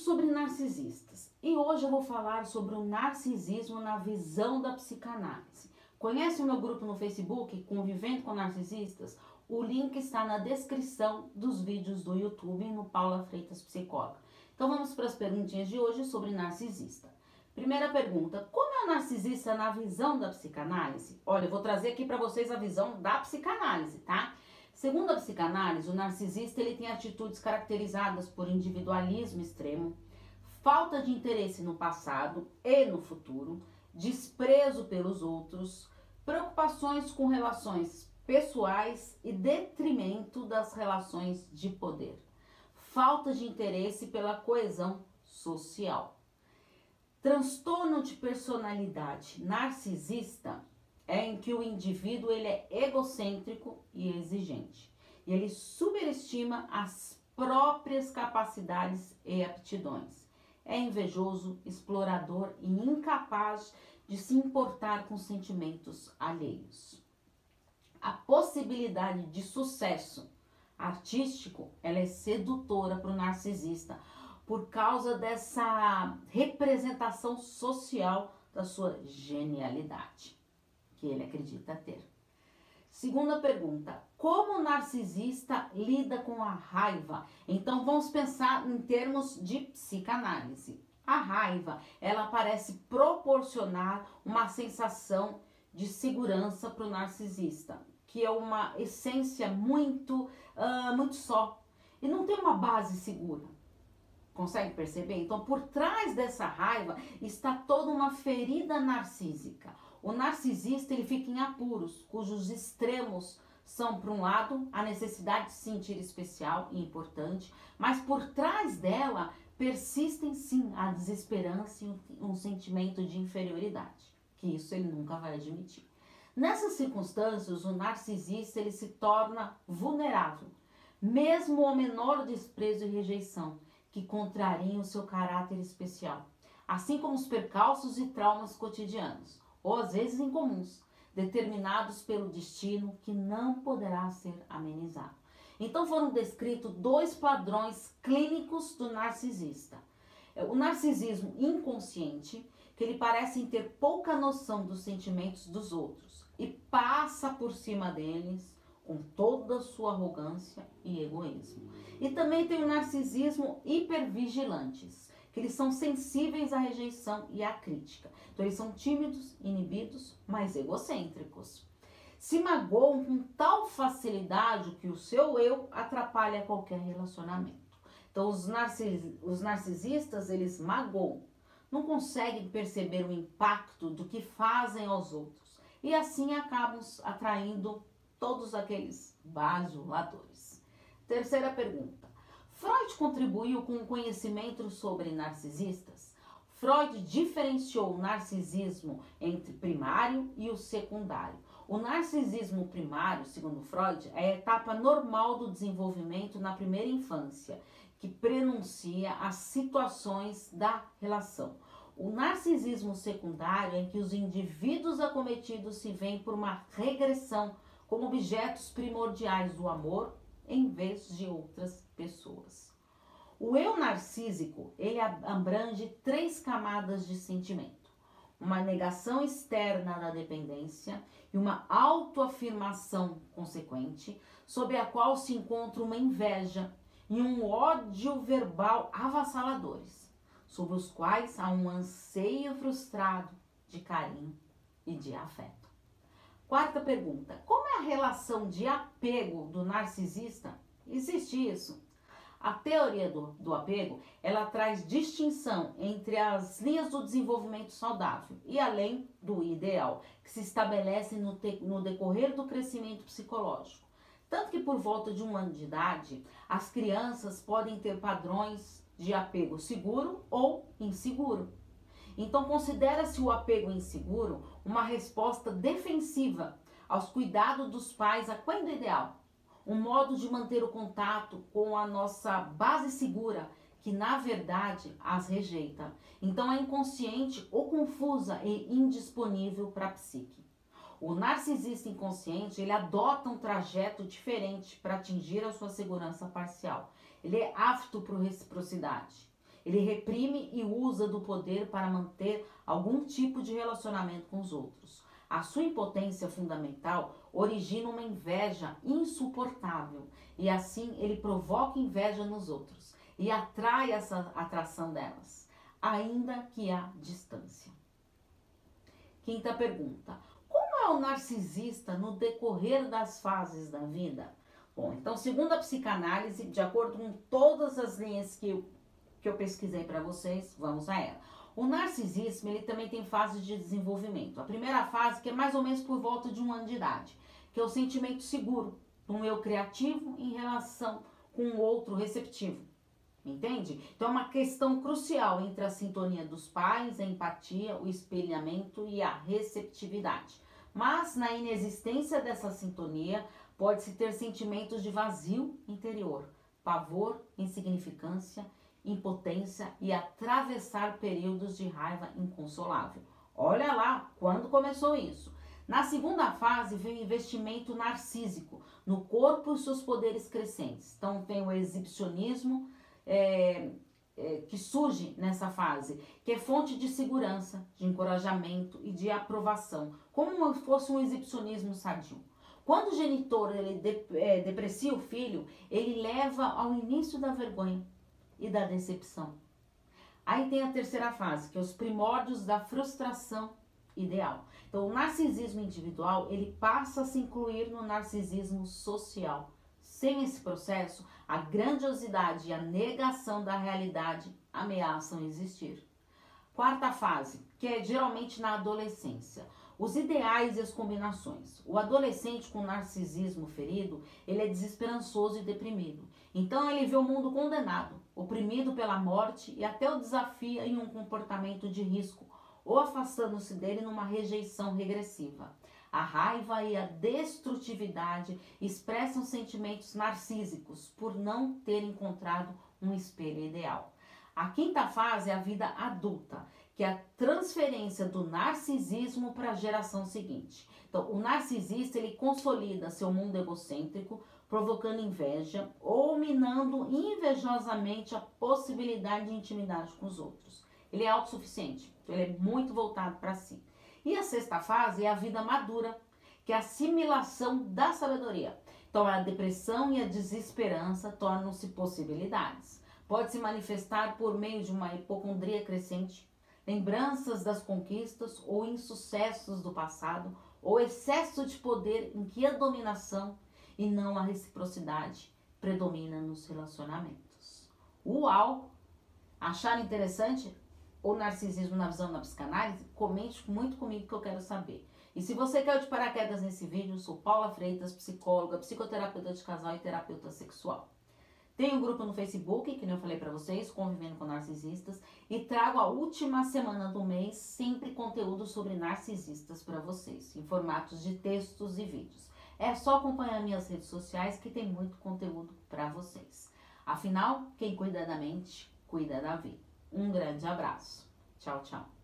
sobre narcisistas e hoje eu vou falar sobre o narcisismo na visão da psicanálise. Conhece o meu grupo no Facebook, Convivendo com Narcisistas? O link está na descrição dos vídeos do YouTube no Paula Freitas Psicóloga. Então vamos para as perguntinhas de hoje sobre narcisista. Primeira pergunta: como é o narcisista na visão da psicanálise? Olha, eu vou trazer aqui para vocês a visão da psicanálise, tá? Segundo a psicanálise, o narcisista ele tem atitudes caracterizadas por individualismo extremo, falta de interesse no passado e no futuro, desprezo pelos outros, preocupações com relações pessoais e detrimento das relações de poder, falta de interesse pela coesão social. Transtorno de personalidade narcisista é em que o indivíduo ele é egocêntrico e exigente. E ele superestima as próprias capacidades e aptidões. É invejoso, explorador e incapaz de se importar com sentimentos alheios. A possibilidade de sucesso artístico ela é sedutora para o narcisista por causa dessa representação social da sua genialidade que ele acredita ter. Segunda pergunta: como o narcisista lida com a raiva? Então vamos pensar em termos de psicanálise. A raiva, ela parece proporcionar uma sensação de segurança para o narcisista, que é uma essência muito, uh, muito só e não tem uma base segura. Consegue perceber? Então, por trás dessa raiva está toda uma ferida narcísica o narcisista ele fica em apuros, cujos extremos são, por um lado, a necessidade de se sentir especial e importante, mas por trás dela persistem sim a desesperança e um sentimento de inferioridade, que isso ele nunca vai admitir. Nessas circunstâncias, o narcisista ele se torna vulnerável, mesmo ao menor desprezo e rejeição que contrariam o seu caráter especial, assim como os percalços e traumas cotidianos ou às vezes incomuns, determinados pelo destino que não poderá ser amenizado. Então foram descritos dois padrões clínicos do narcisista. É, o narcisismo inconsciente, que ele parece ter pouca noção dos sentimentos dos outros e passa por cima deles com toda a sua arrogância e egoísmo. E também tem o narcisismo hipervigilantes, que eles são sensíveis à rejeição e à crítica. Então eles são tímidos, inibidos, mas egocêntricos. Se magoam com tal facilidade que o seu eu atrapalha qualquer relacionamento. Então os, narcis, os narcisistas, eles magoam, não conseguem perceber o impacto do que fazem aos outros e assim acabam atraindo todos aqueles bajuladores. Terceira pergunta: Freud contribuiu com o conhecimento sobre narcisistas? Freud diferenciou o narcisismo entre primário e o secundário. O narcisismo primário, segundo Freud, é a etapa normal do desenvolvimento na primeira infância, que prenuncia as situações da relação. O narcisismo secundário é em que os indivíduos acometidos se veem por uma regressão como objetos primordiais do amor em vez de outras pessoas. O eu narcísico, ele abrange três camadas de sentimento. Uma negação externa da dependência e uma autoafirmação consequente, sob a qual se encontra uma inveja e um ódio verbal avassaladores, sobre os quais há um anseio frustrado de carinho e de afeto. Quarta pergunta: como é a relação de apego do narcisista? Existe isso? A teoria do, do apego, ela traz distinção entre as linhas do desenvolvimento saudável e além do ideal, que se estabelece no, te, no decorrer do crescimento psicológico. Tanto que por volta de um ano de idade, as crianças podem ter padrões de apego seguro ou inseguro. Então, considera-se o apego inseguro uma resposta defensiva aos cuidados dos pais a quando ideal, um modo de manter o contato com a nossa base segura, que na verdade as rejeita. Então é inconsciente ou confusa e indisponível para a psique. O narcisista inconsciente, ele adota um trajeto diferente para atingir a sua segurança parcial. Ele é apto para reciprocidade Ele reprime e usa do poder para manter algum tipo de relacionamento com os outros. A sua impotência fundamental origina uma inveja insuportável e assim ele provoca inveja nos outros e atrai essa atração delas, ainda que há distância. Quinta pergunta: Como é o narcisista no decorrer das fases da vida? Bom, então, segundo a psicanálise, de acordo com todas as linhas que que eu pesquisei para vocês, vamos a ela. O narcisismo, ele também tem fases de desenvolvimento. A primeira fase, que é mais ou menos por volta de um ano de idade, que é o sentimento seguro um eu criativo em relação com o outro receptivo. Entende? Então é uma questão crucial entre a sintonia dos pais, a empatia, o espelhamento e a receptividade. Mas na inexistência dessa sintonia, pode-se ter sentimentos de vazio interior, pavor, insignificância impotência e atravessar períodos de raiva inconsolável. Olha lá quando começou isso. Na segunda fase vem o investimento narcísico no corpo e seus poderes crescentes. Então tem o exibicionismo é, é, que surge nessa fase, que é fonte de segurança, de encorajamento e de aprovação, como se fosse um exibicionismo sadio. Quando o genitor ele é, deprecia o filho, ele leva ao início da vergonha, e da decepção. Aí tem a terceira fase, que é os primórdios da frustração ideal. Então, o narcisismo individual, ele passa a se incluir no narcisismo social. Sem esse processo, a grandiosidade e a negação da realidade ameaçam existir. Quarta fase, que é geralmente na adolescência. Os ideais e as combinações. O adolescente com narcisismo ferido, ele é desesperançoso e deprimido. Então ele vê o mundo condenado, oprimido pela morte e até o desafia em um comportamento de risco, ou afastando-se dele numa rejeição regressiva. A raiva e a destrutividade expressam sentimentos narcísicos por não ter encontrado um espelho ideal. A quinta fase é a vida adulta, que é a transferência do narcisismo para a geração seguinte. Então, o narcisista ele consolida seu mundo egocêntrico, provocando inveja ou minando invejosamente a possibilidade de intimidade com os outros. Ele é autossuficiente, então ele é muito voltado para si. E a sexta fase é a vida madura, que é a assimilação da sabedoria. Então a depressão e a desesperança tornam-se possibilidades. Pode se manifestar por meio de uma hipocondria crescente, lembranças das conquistas ou insucessos do passado, ou excesso de poder em que a dominação e não a reciprocidade predomina nos relacionamentos. Uau! Acharam interessante o narcisismo na visão da psicanálise? Comente muito comigo que eu quero saber. E se você quer de paraquedas nesse vídeo, eu sou Paula Freitas, psicóloga, psicoterapeuta de casal e terapeuta sexual. Tem um grupo no Facebook, que nem eu falei para vocês, Convivendo com Narcisistas, e trago a última semana do mês sempre conteúdo sobre narcisistas para vocês, em formatos de textos e vídeos. É só acompanhar minhas redes sociais que tem muito conteúdo para vocês. Afinal, quem cuida da mente, cuida da vida. Um grande abraço. Tchau, tchau.